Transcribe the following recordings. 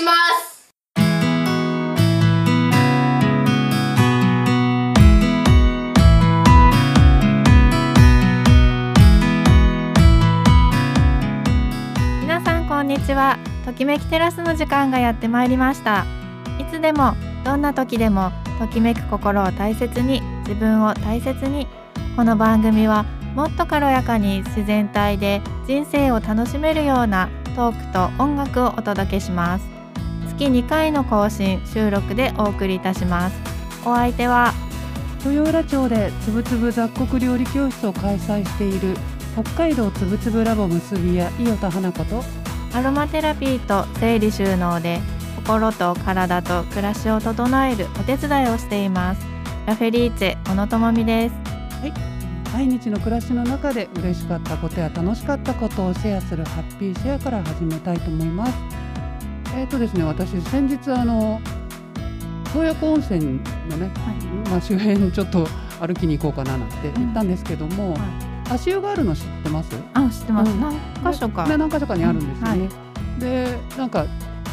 します。皆さんこんにちは。ときめきテラスの時間がやってまいりました。いつでもどんな時でもときめく心を大切に自分を大切にこの番組はもっと軽やかに自然体で人生を楽しめるようなトークと音楽をお届けします。月2回の更新収録でお送りいたします。お相手は豊浦町でつぶつぶ雑穀料理教室を開催している北海道つぶつぶラボ結び屋伊予田花子とアロマテラピーと整理収納で心と体と暮らしを整えるお手伝いをしています。ラフェリーチェ小野智美です。毎日の暮らしの中で嬉しかったことや楽しかったことをシェアするハッピーシェアから始めたいと思いますえーとですね私先日あの洞爺湖温泉のね、まあ、周辺ちょっと歩きに行こうかななんて言ったんですけども、足湯があるの知ってます？あ知ってます、うん。何箇所か。ね何箇所かにあるんですよね。うん。でなんか、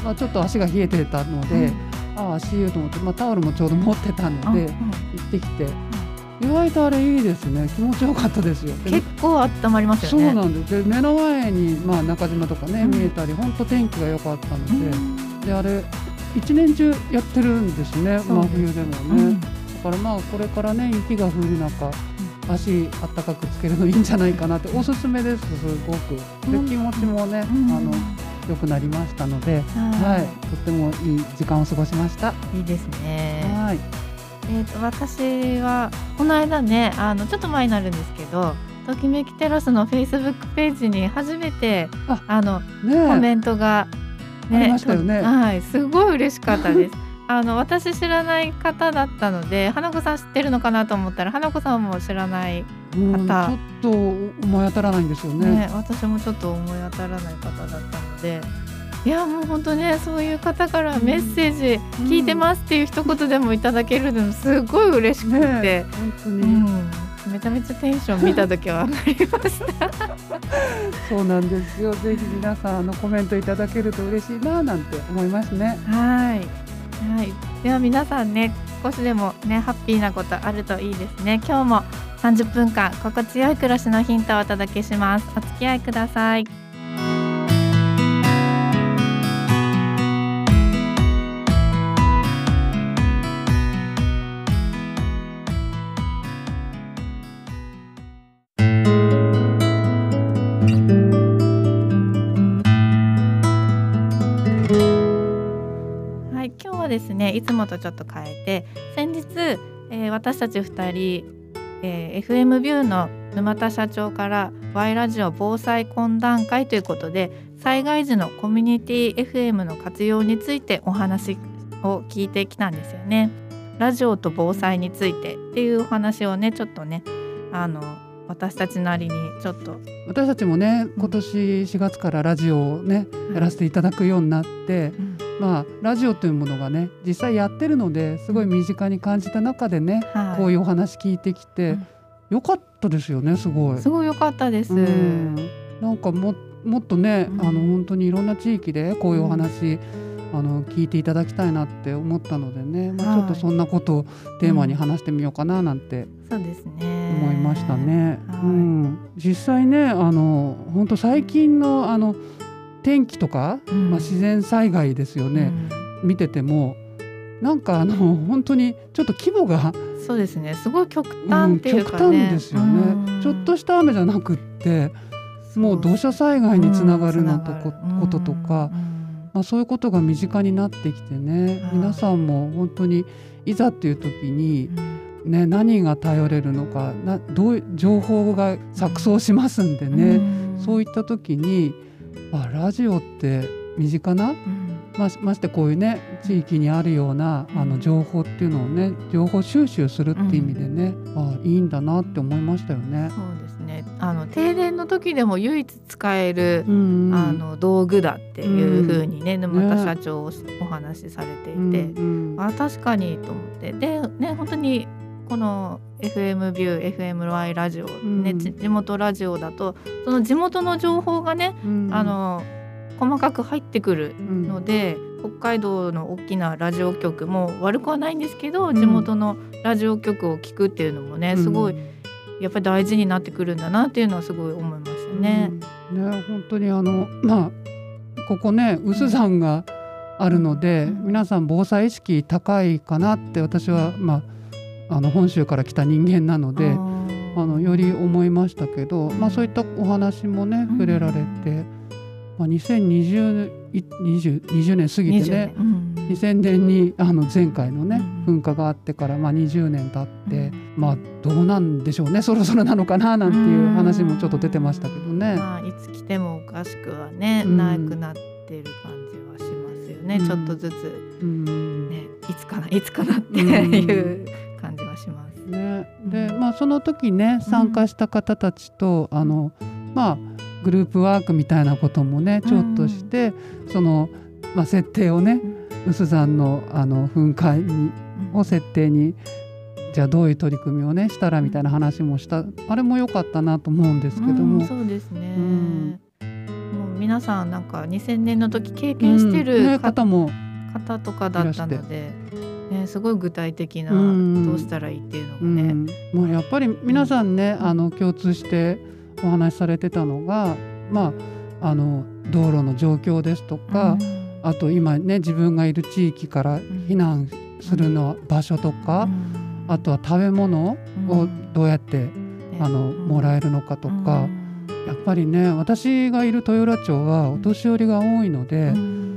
まあ、ちょっと足が冷えてたので、ああ足湯と思って、まあ、タオルもちょうど持ってたので、うん行ってきて、意外とあれいいですね。気持ちよかったですよ。で結構温まりますそうよねなんです。で目の前に、まあ、中島とかね、うん。見えたり本当天気が良かったので,、うん。であれ一年中やってるんですねそうです。真冬でもね。うん。だからまあこれからね雪が降る中、足あったかくつけるのいいんじゃないかなっておすすめですすごく。でうん。気持ちもね、うん。あの良くなりましたので、ははい、とってもいい時間を過ごしました。いいいですね。はい、えー、と私はこの間ねあのちょっと前になるんですけどときめきテラスのフェイスブックページに初めてああのねコメントが、ありましたよねはい、すごい嬉しかったです。あの私知らない方だったので花子さん知ってるのかなと思ったら花子さんも知らない、うん、ち方ょっと思い当たらないんですよねね。私もちょっと思い当たらない方だったのでいやもう本当ねそういう方からメッセージうん聞いてますっていう一言でもいただけるのすごい嬉しくて、ね本当に、うん、めちゃめちゃテンション見た時は上がりました。そうなんですよ。ぜひ皆さんあのコメントいただけると嬉しいななんて思いますね。はい。はい。では皆さんね、少しでもね、ハッピーなことあるといいですね。今日も30分間心地よい暮らしのヒントをお届けします。お付き合いください、ね、いつもとちょっと変えて、先日、えー私たち二人、えー FM ビューの沼田社長から Y ラジオ防災懇談会ということで災害時のコミュニティ FM の活用についてお話を聞いてきたんですよね。ラジオと防災についてっていうお話をねちょっとねあの私たちなりにちょっと。私たちもね今年4月からラジオをねやらせていただくようになって、まあラジオというものがね実際やってるのですごい身近に感じた中でね、はい。こういうお話聞いてきて、うん。よかったですよねすごい。すごい良かったです。うん。なんかももっとね、うん。あの本当にいろんな地域でこういうお話、あの聞いていただきたいなって思ったのでね、まあ、ちょっとそんなことをテーマに話してみようかななんてそうですね。思いましたね。はい。うん、実際ねあの本当最近のあの天気とか、うん。まあ、自然災害ですよね、見ててもなんかあの本当にちょっと規模が、うんそうですね。すごい極うん端っていう極。端ですよね、うん。ちょっとした雨じゃなくってもう土砂災害につながるのとこ,、うんこととか、うんまあ、そういうことが身近になってきてね、はい。皆さんも本当にいざっていう時にう、ん。ね、何が頼れるのかなどう情報が錯綜しますんでね、うん。そういった時にあラジオって身近なうん。ましましてこういうね地域にあるようなあの情報っていうのをね情報収集するっていう意味でね、あいいんだなって思いましたよね。そうですね。あの停電の時でも唯一使える、うんうん。あの道具だっていう風にね、沼田社長おお話しされていて、うんうん。あ確かにと思って。でね本当にこの FM ビュー FMY ラジオ、ねうん。ち地元ラジオだとその地元の情報がね、うん。あの細かく入ってくるので、北海道の大きなラジオ局も悪くはないんですけど、地元のラジオ局を聞くっていうのもねすごいやっぱり大事になってくるんだなっていうのはすごい思いましたね。ね本当にあのまあここね薄山があるので、皆さん防災意識高いかなって私はまああの本州から来た人間なので。あのより思いましたけど、まあ、そういったお話もね触れられて、まあ、2020 20, 20年過ぎてね、うん、2000年にあの前回のね噴火があってからまあ20年経って、まあどうなんでしょうねそろそろなのかななんていう話もちょっと出てましたけどね。まあ、いつ来てもおかしくはね、なくなってる感じはしますよね、ちょっとずつ、ね、いつかないつかなっていう感じはします。ね、でまあその時ね参加した方たちと、あのまあグループワークみたいなこともねちょっとして、その、まあ、設定をね臼山のあの噴火にを設定にじゃあどういう取り組みをねしたらみたいな話もした。あれも良かったなと思うんですけども。そうですね、うん、もう皆さんなんか2000年の時経験してる、ね、方も方とかだったので。ね、すごい具体的などうしたらいいっていうのがね、うん。まあ、やっぱり皆さんね、あの共通してお話しされてたのが、まあ、あの道路の状況ですとか、あと今ね自分がいる地域から避難するの場所とか、あとは食べ物をどうやって、あのもらえるのかとか、やっぱりね私がいる豊浦町はお年寄りが多いので、うん。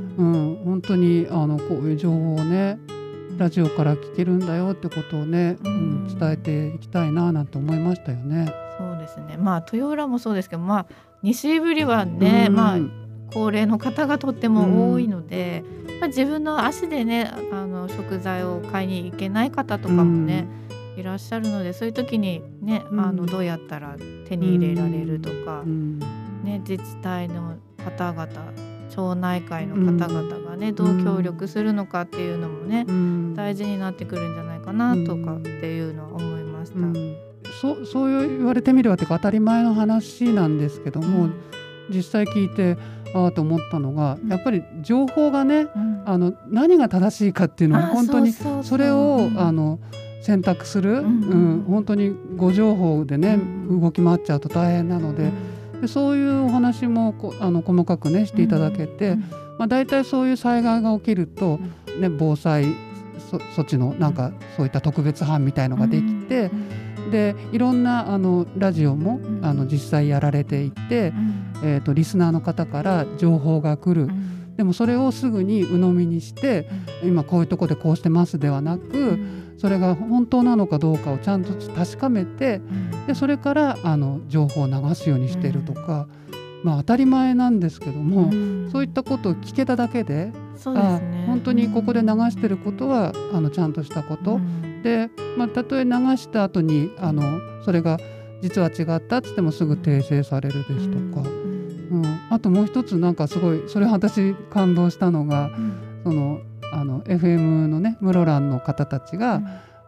本当にあのこういう情報をねラジオから聞けるんだよってことをね、うん、伝えていきたいななんて思いましたよね。そうですね。まあ豊浦もそうですけどまあ西ぶりはね、うん、まあ高齢の方がとっても多いので、うん、まあ、自分の足でねあの食材を買いに行けない方とかもね、うん、いらっしゃるのでそういう時にね、あのどうやったら手に入れられるとか、ね、自治体の方々町内会の方々がね、どう協力するのかっていうのもね、大事になってくるんじゃないかなとかっていうのは思いました。そそう言われてみればというか当たり前の話なんですけども、実際聞いてああと思ったのが、やっぱり情報がね、あの何が正しいかっていうのは本当にそれをあの選択する、うん本当にご情報でね、動き回っちゃうと大変なので。でそういうお話もこあの細かくねしていただけて、まあ、大体そういう災害が起きると、ね、防災措置のなんかそういった特別班みたいのができて、でいろんなあのラジオもあの実際やられていて、えーと、リスナーの方から情報が来る。でもそれをすぐに鵜呑みにして、今こういうとこでこうしてますではなく、それが本当なのかどうかをちゃんと確かめて、でそれからあの情報を流すようにしてるとか、まあ、当たり前なんですけども、そういったことを聞けただけでそう本当にここで流してることはあのちゃんとしたこと、で、まあ、たとえ流した後にあのそれが実は違ったっつってもすぐ訂正されるですとか、うん。あともう一つなんかすごいそれ私感動したのが、そのあの FM のね室蘭の方たちが、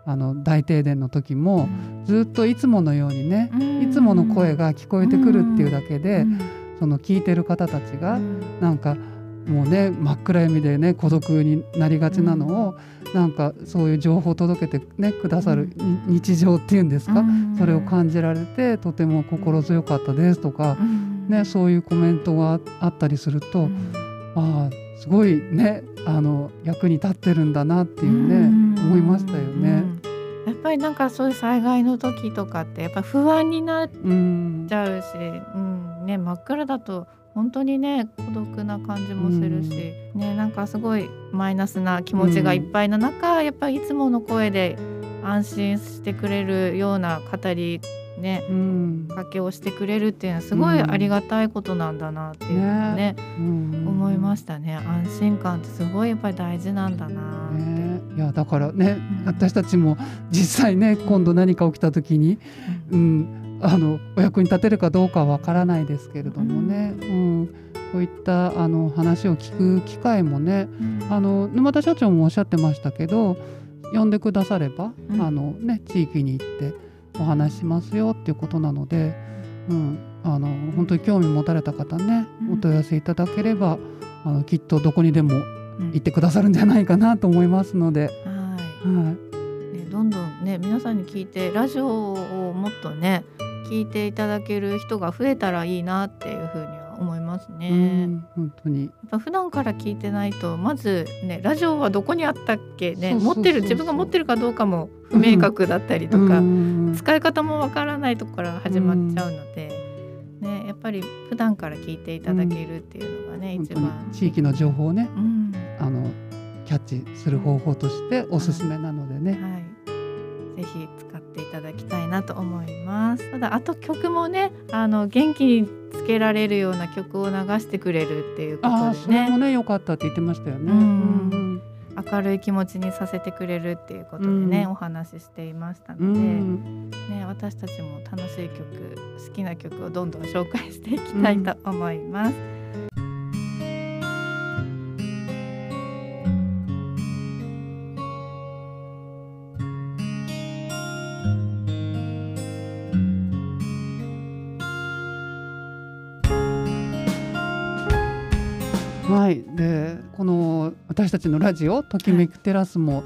あの大停電の時も、ずっといつものようにね、いつもの声が聞こえてくるっていうだけで、その聞いてる方たちが、なんかもうね真っ暗闇でね孤独になりがちなのを、なんかそういう情報を届けて、ね、くださる日常っていうんですか、それを感じられてとても心強かったですとか、ね、そういうコメントがあったりすると、ああすごいねあの役に立ってるんだなっていうね思いましたよね。やっぱりなんかそういう災害の時とかってやっぱ不安になっちゃうし、うん、うんね、真っ暗だと本当にね孤独な感じもするし、うん、ね、なんかすごいマイナスな気持ちがいっぱいの中、うん、やっぱりいつもの声で安心してくれるような語りね、うん、かけをしてくれるっていうのはすごいありがたいことなんだなっていうのね、ね。うん、思いましたね。安心感ってすごいやっぱり大事なんだなって、ね、いやだからね、うん、私たちも実際ね今度何か起きた時に、うん。あのお役に立てるかどうかはわからないですけれどもね、うん。こういったあの話を聞く機会もね、あの沼田社長もおっしゃってましたけど呼んでくだされば、あのね、地域に行ってお話しますよっていうことなので、うん、あの本当に興味持たれた方ね、うん。お問い合わせいただければあのきっとどこにでもうん。行ってくださるんじゃないかなと思いますので、はい。はい、ね、どんどんね皆さんに聞いてラジオをもっとね聞いていただける人が増えたらいいなっていうふうますね。うん本当に。やっぱ普段から聞いてないとまずねラジオはどこにあったっけね持ってる自分が持ってるかどうかも不明確だったりとか、うん。使い方もわからないところから始まっちゃうので、ね、やっぱり普段から聞いていただけるっていうのがね、一番。地域の情報をねうん。あのキャッチする方法としておすすめなのでね、はい、ぜひ使っていただきたいなと思います。ただあと曲もね、あの元気につけられるような曲を流してくれるっていうことでね、それもね良かったって言ってましたよね。うんうん明るい気持ちにさせてくれるっていうことでね、うんお話ししていましたうので、んね私たちも楽しい曲、好きな曲をどんどん紹介していきたいと思います。はい、たちのラジオ「ときめくテラス」も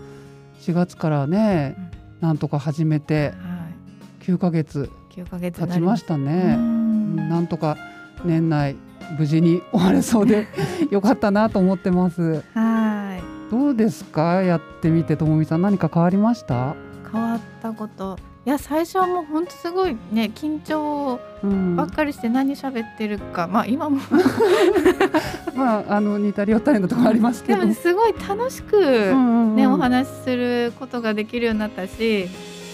4月からね、なんとか始めては9ヶ月い、9ヶ月経ちましたたね。うんなんとか年内無事に終われそうで よかったなと思ってます。はい。どうですか？やってみてともみさん何か変わりました？変わったこといや最初はもうほんとすごいね緊張うんばっかりして何喋ってるか、まあ今も まああの似たり寄ったりのところありますけど。でもねすごい楽しくうんうんね、お話しすることができるようになったし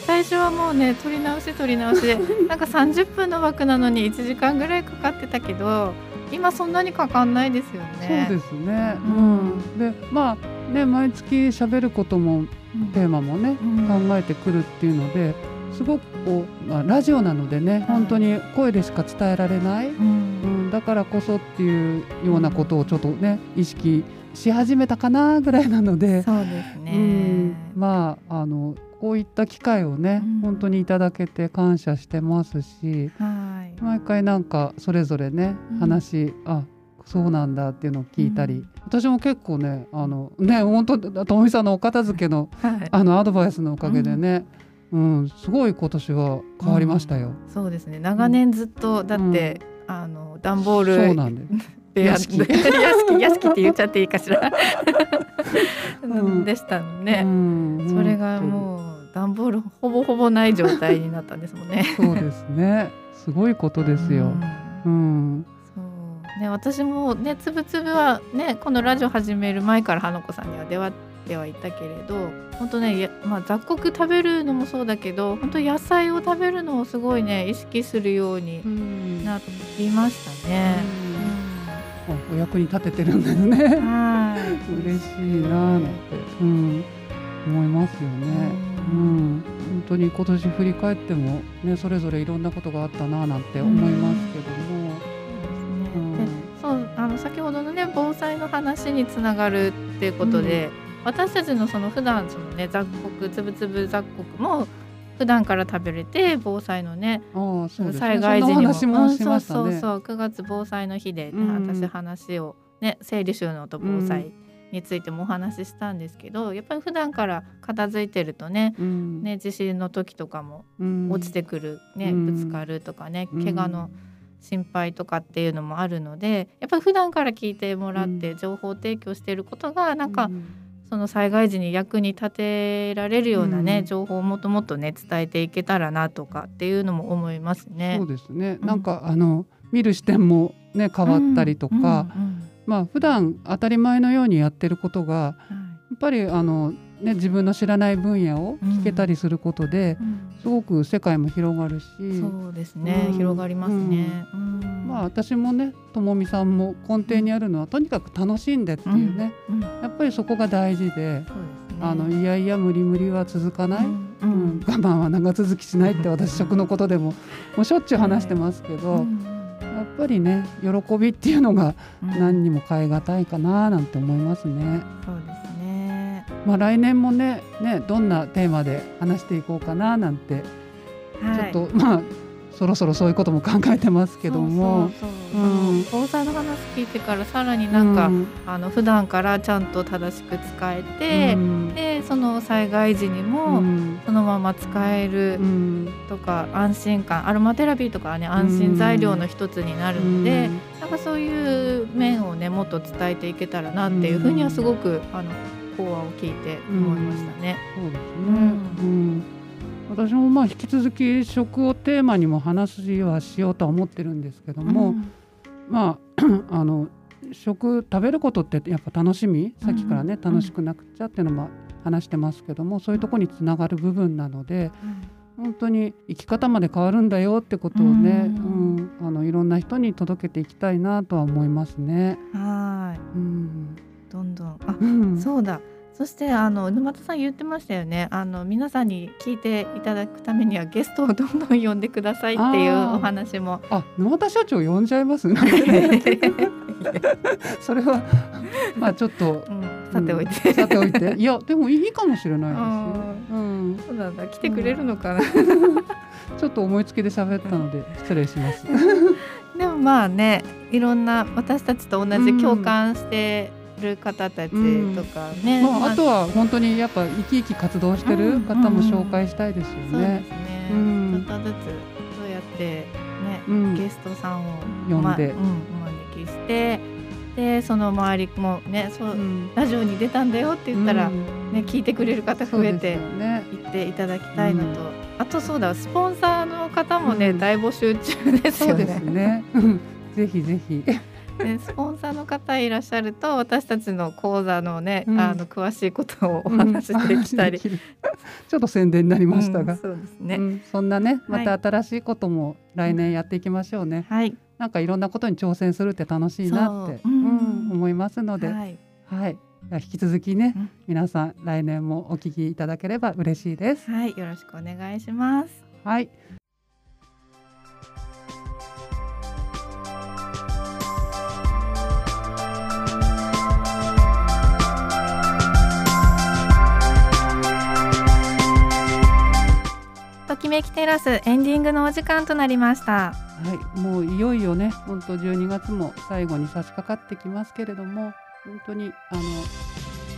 最初はもうね撮り直し撮り直しで なんか30分の枠なのに1時間ぐらいかかってたけど今そんなにかかんないですよね。そうですね。ううんん。でまあね毎月喋ることもうんテーマもね、うん考えてくるっていうのですごくこう、まあ、ラジオなのでね本当に声でしか伝えられない、ううんん、だからこそっていうようなことをちょっとね意識し始めたかなぐらいなので、そうですね。うん、まああのこういった機会をね、うん。本当にいただけて感謝してますし。はい。毎回なんかそれぞれねうん。話、あそうなんだっていうのを聞いたり、うん。私も結構ねあのね本当ともみさんのお片付けのはい。あのアドバイスのおかげでね、うんすごい今年は変わりましたよ。そうですね長年ずっとだって、あの段ボールそうなんです。部屋屋敷屋敷って言っちゃっていいかしら、うんでしたのね、うんそれがもう段ボールほぼほぼない状態になったんですもんね。そうですね。すごいことですよ。うんうん。そうね私もねつぶつぶはねこのラジオ始める前から花子さんには出会ってはいたけれど本当ねやまあ雑穀食べるのもそうだけど本当野菜を食べるのをすごいね意識するようにうんなりましたね。お役に立ててるんですね。はい。嬉しいなぁなんて、うん、思いますよね。ううんん、本当に今年振り返ってもねそれぞれいろんなことがあったなぁなんて思いますけども。うんでそうあの先ほどのね防災の話につながるっていうことで、私たちのその普段そのね雑穀つぶつぶ雑穀も普段から食べれて防災のねね。災害時にも。そね。うんそうそうそう。9月防災の日で、ねうん私話をね整理収納と防災についてもお話ししたんですけど、やっぱり普段から片付いてるとねうん。ね地震の時とかもうん。落ちてくる、ねうん。ぶつかるとかねうん。怪我の心配とかっていうのもあるのでやっぱり普段から聞いてもらって情報提供していることがなんかうんその災害時に役に立てられるようなね、うん。情報をもっともっとね伝えていけたらなとかっていうのも思いますね。そう。ですね。うん。なんかあの見る視点もね変わったりとか、うん。うん。うん。まあ普段当たり前のようにやってることがはやっぱりあのね自分の知らない分野を聞けたりすることですごく世界も広がるし、そうですね、うん。広がりますね。うん。まあ私もねともみさんも根底にあるのはとにかく楽しんでっていうね、うん。やっぱりそこが大事で、あのいやいや無理無理は続かない、ううん。ん。我慢は長続きしないって私食のことでももうしょっちゅう話してますけど、うん。やっぱりね喜びっていうのがうん。何にも代え難いかななんて思いますね。そうですね。まあ来年もねねどんなテーマで話していこうかななんて、はい、ちょっとまあそろそろそういうことも考えてますけども。防災の話聞いてからさらになんか、うん。あの普段からちゃんと正しく使えて、うん。でその災害時にうもん。そのまま使えるうん。とか、安心感アロマテラピーとかはね安心材料の一つになるので、なんかそういう面をねもっと伝えていけたらなっていうふうにはすごくあの講話を聞いて思いましたね。そうですね、うん。うん私もまあ引き続き食をテーマにも話はしようとは思ってるんですけども、まあ あの食食べることってやっぱ楽しみさっきからね、うん。楽しくなくちゃっていうのも話してますけどもそういうところにつながる部分なので本当に生き方まで変わるんだよってことをね、ううんんあのいろんな人に届けていきたいなとは思いますね。うんはい。うんどんどん。あうん。そうだ。そしてあの沼田さん言ってましたよね。あの皆さんに聞いていただくためにはゲストをどんどん呼んでくださいっていうお話も。あ沼田社長呼んじゃいます それはまあちょっと。うんさておいうんて。さておいて。いやでもいいかもしれないですよ。ううん、そうなんだ。来てくれるのかな、ちょっと思いつきで喋ったので失礼します。でもまあねいろんな私たちと同じ共感してる方たちとか。ね、まあ、あとは本当にやっぱ生き生き活動してる方も紹介したいですよそうですね。ね、うん。ちょっとずつそうやってね、うん。ゲストさんを呼んで。まうん、お招きしてでその周りもねそう、うん。ラジオに出たんだよって言ったら、うん。ね、聞いてくれる方増えて。行っていただきたいのと、うん。あとそうだスポンサーの方もね、うん。大募集中ですよそうですね。ね。うん。ぜひぜひ。ねスポンサーの方いらっしゃると私たちの講座のね、うんあの詳しいことをお話しできたり。うんちょっと宣伝になりましたうんが、そうですね。うんそんなねまはいた新しいことも来年やっていきましょうね。はい、なんかいろんなことに挑戦するって楽しいなって、思いますので、はい、はい。引き続きね、うん皆さん来年もお聞きいただければ嬉しいです。はい、よろしくお願いします。はい。ときめきテラスエンディングのお時間となりました。はい、もういよいよね、本当12月も最後に差し掛かってきますけれども、本当にあの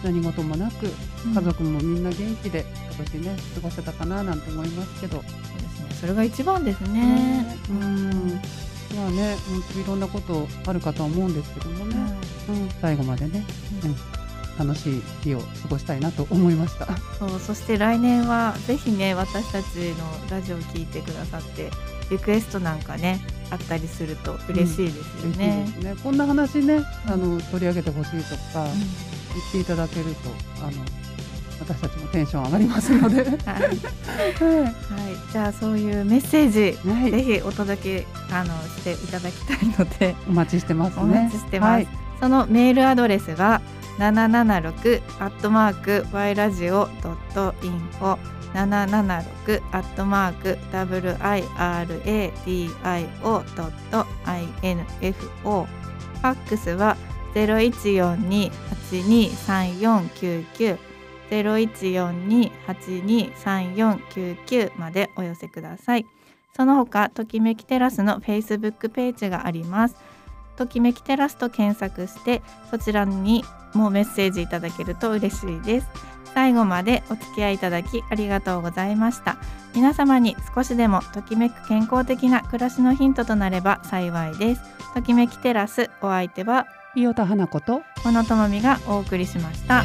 何事もなく家族もみんな元気で今年ね過ごせたかななんて思いますけど、そうですね。それが一番ですね。うん、まあね、本当いろんなことあるかとは思うんですけどもね、うん、最後までね、うん、楽しい日を過ごしたいなと思いました。そうそして来年はぜひね私たちのラジオを聞いてくださってリクエストなんかねあったりすると嬉しいですよねで。すね。こんな話ね、あの取り上げてほしいとかうん言っていただけると、あの私たちもテンション上がりますので、はい、ははい、じゃあそういうメッセージ、い、はいぜひお届けあのしていただきたいのでお待ちしてますね。お待ちしてます。はい、そのメールアドレスは776アットマーク y ラジオドットインフォ776アットマーク w i r a d i o ドット i n f o ファックスはゼロ一四二八二三四九九ゼロ一四二八二三四九九までお寄せください。その他ときめきテラスのフェイスブックページがあります。ときめきテラスと検索してそちらにもメッセージいただけると嬉しいです。最後までお付き合いいただきありがとうございました。皆様に少しでもときめく健康的な暮らしのヒントとなれば幸いです。ときめきテラスお相手は伊予田花子と小野智美がお送りしました